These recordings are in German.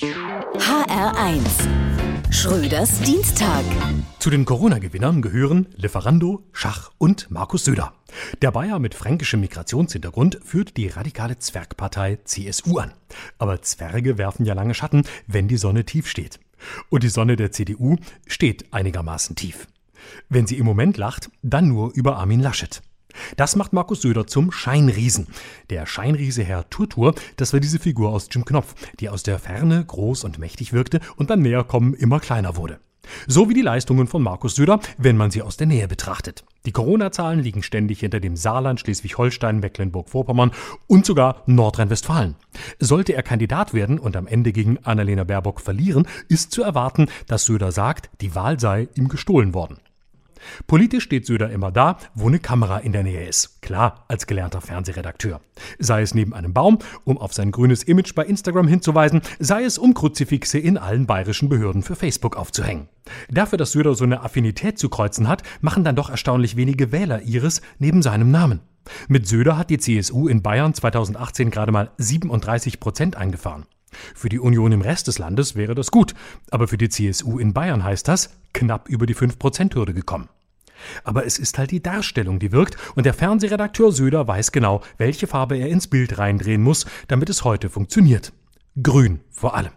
HR1 Schröders Dienstag. Zu den Corona-Gewinnern gehören Lieferando, Schach und Markus Söder. Der Bayer mit fränkischem Migrationshintergrund führt die radikale Zwergpartei CSU an. Aber Zwerge werfen ja lange Schatten, wenn die Sonne tief steht. Und die Sonne der CDU steht einigermaßen tief. Wenn sie im Moment lacht, dann nur über Armin Laschet. Das macht Markus Söder zum Scheinriesen. Der Scheinriese Herr Turtur, das war diese Figur aus Jim Knopf, die aus der Ferne groß und mächtig wirkte und beim Näherkommen immer kleiner wurde. So wie die Leistungen von Markus Söder, wenn man sie aus der Nähe betrachtet. Die Corona-Zahlen liegen ständig hinter dem Saarland, Schleswig-Holstein, Mecklenburg-Vorpommern und sogar Nordrhein-Westfalen. Sollte er Kandidat werden und am Ende gegen Annalena Baerbock verlieren, ist zu erwarten, dass Söder sagt, die Wahl sei ihm gestohlen worden. Politisch steht Söder immer da, wo eine Kamera in der Nähe ist. Klar, als gelernter Fernsehredakteur. Sei es neben einem Baum, um auf sein grünes Image bei Instagram hinzuweisen, sei es um Kruzifixe in allen bayerischen Behörden für Facebook aufzuhängen. Dafür, dass Söder so eine Affinität zu kreuzen hat, machen dann doch erstaunlich wenige Wähler ihres neben seinem Namen. Mit Söder hat die CSU in Bayern 2018 gerade mal 37 Prozent eingefahren. Für die Union im Rest des Landes wäre das gut, aber für die CSU in Bayern heißt das knapp über die 5%-Hürde gekommen. Aber es ist halt die Darstellung, die wirkt, und der Fernsehredakteur Söder weiß genau, welche Farbe er ins Bild reindrehen muss, damit es heute funktioniert. Grün vor allem.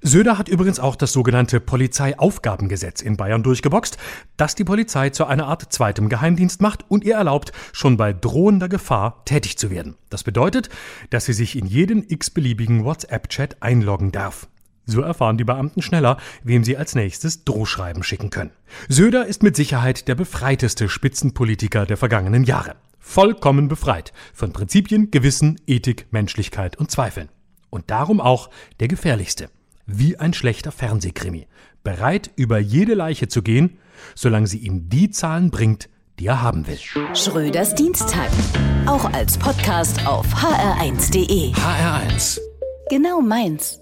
Söder hat übrigens auch das sogenannte Polizeiaufgabengesetz in Bayern durchgeboxt, das die Polizei zu einer Art zweitem Geheimdienst macht und ihr erlaubt, schon bei drohender Gefahr tätig zu werden. Das bedeutet, dass sie sich in jeden x-beliebigen WhatsApp-Chat einloggen darf. So erfahren die Beamten schneller, wem sie als nächstes Drohschreiben schicken können. Söder ist mit Sicherheit der befreiteste Spitzenpolitiker der vergangenen Jahre. Vollkommen befreit von Prinzipien, Gewissen, Ethik, Menschlichkeit und Zweifeln. Und darum auch der gefährlichste wie ein schlechter Fernsehkrimi, bereit über jede Leiche zu gehen, solange sie ihm die Zahlen bringt, die er haben will. Schröders Dienstag. Auch als Podcast auf hr1.de. HR1. Genau meins.